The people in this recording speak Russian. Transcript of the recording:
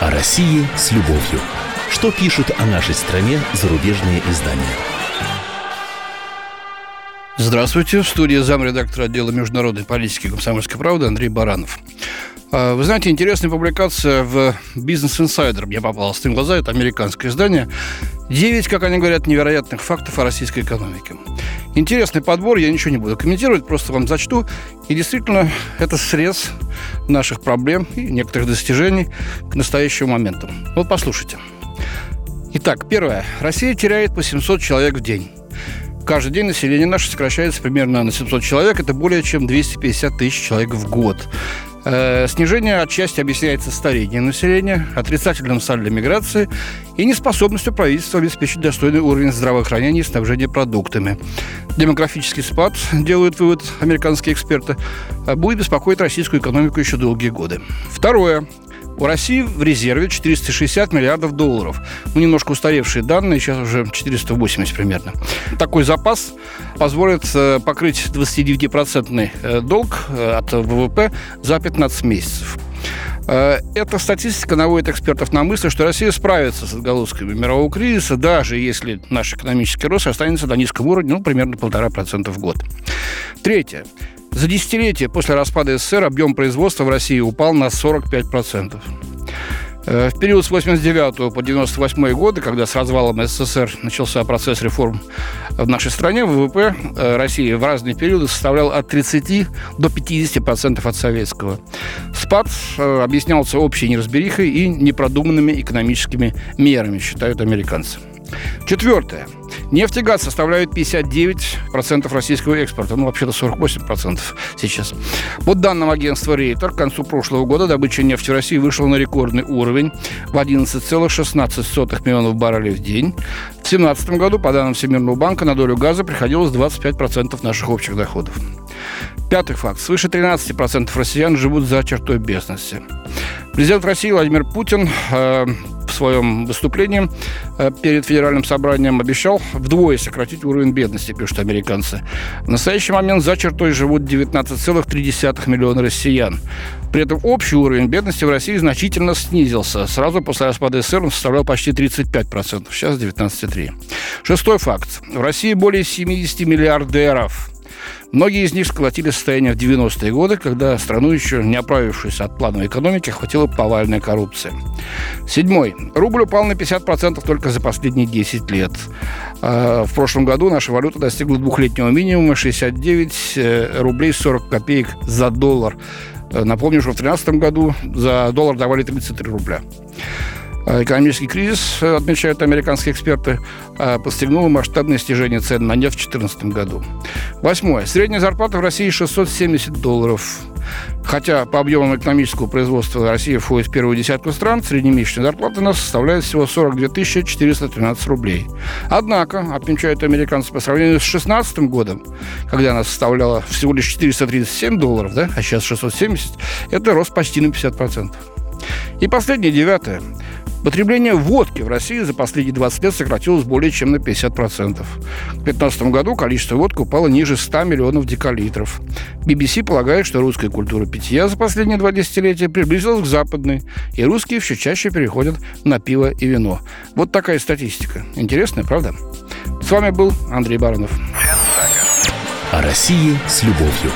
О России с любовью. Что пишут о нашей стране зарубежные издания? Здравствуйте. В студии замредактора отдела международной политики комсомольской правды Андрей Баранов. А, вы знаете, интересная публикация в Business Insider мне попалась на глаза. Это американское издание. Девять, как они говорят, невероятных фактов о российской экономике. Интересный подбор, я ничего не буду комментировать, просто вам зачту. И действительно, это срез наших проблем и некоторых достижений к настоящему моменту. Вот послушайте. Итак, первое. Россия теряет по 700 человек в день. Каждый день население наше сокращается примерно на 700 человек. Это более чем 250 тысяч человек в год. Э, снижение отчасти объясняется старением населения, отрицательным сальдо миграции и неспособностью правительства обеспечить достойный уровень здравоохранения и снабжения продуктами. Демографический спад, делают вывод американские эксперты, э, будет беспокоить российскую экономику еще долгие годы. Второе. У России в резерве 460 миллиардов долларов. Ну, немножко устаревшие данные, сейчас уже 480 примерно. Такой запас позволит э, покрыть 29-процентный э, долг э, от ВВП за 15 месяцев. Эта статистика наводит экспертов на мысль, что Россия справится с отголосками мирового кризиса, даже если наш экономический рост останется на низком уровне, ну, примерно полтора процента в год. Третье. За десятилетие после распада СССР объем производства в России упал на 45%. Э, в период с 89 по 98 годы, когда с развалом СССР начался процесс реформ в нашей стране, ВВП э, России в разные периоды составлял от 30 до 50% от советского. Спад э, объяснялся общей неразберихой и непродуманными экономическими мерами, считают американцы. Четвертое. Нефть и газ составляют 59% российского экспорта. Ну, вообще-то 48% сейчас. По данным агентства Рейтер, к концу прошлого года добыча нефти России вышла на рекордный уровень в 11,16 миллионов баррелей в день. В 2017 году, по данным Всемирного банка, на долю газа приходилось 25% наших общих доходов. Пятый факт. Свыше 13% россиян живут за чертой бедности. Президент России Владимир Путин э, в своем выступлении э, перед федеральным собранием обещал вдвое сократить уровень бедности, пишут американцы. В настоящий момент за чертой живут 19,3 миллиона россиян. При этом общий уровень бедности в России значительно снизился. Сразу после распада СССР он составлял почти 35%, сейчас 19,3%. Шестой факт. В России более 70 миллиардеров. Многие из них сколотили состояние в 90-е годы, когда страну, еще не оправившись от плановой экономики, охватила повальная коррупция. Седьмой. Рубль упал на 50% только за последние 10 лет. А, в прошлом году наша валюта достигла двухлетнего минимума 69 э, рублей 40 копеек за доллар. Э, напомню, что в 2013 году за доллар давали 33 рубля. А экономический кризис, э, отмечают американские эксперты, а, подстегнул масштабное снижение цен на нефть в 2014 году. Восьмое. Средняя зарплата в России 670 долларов. Хотя по объемам экономического производства Россия входит в первую десятку стран, среднемесячная зарплата у нас составляет всего 42 413 рублей. Однако, отмечают американцы, по сравнению с 2016 годом, когда она составляла всего лишь 437 долларов, да, а сейчас 670, это рост почти на 50%. И последнее, девятое. Потребление водки в России за последние 20 лет сократилось более чем на 50%. В 2015 году количество водки упало ниже 100 миллионов декалитров. BBC полагает, что русская культура питья за последние два десятилетия приблизилась к западной, и русские все чаще переходят на пиво и вино. Вот такая статистика. Интересная, правда? С вами был Андрей Баранов. О России с любовью.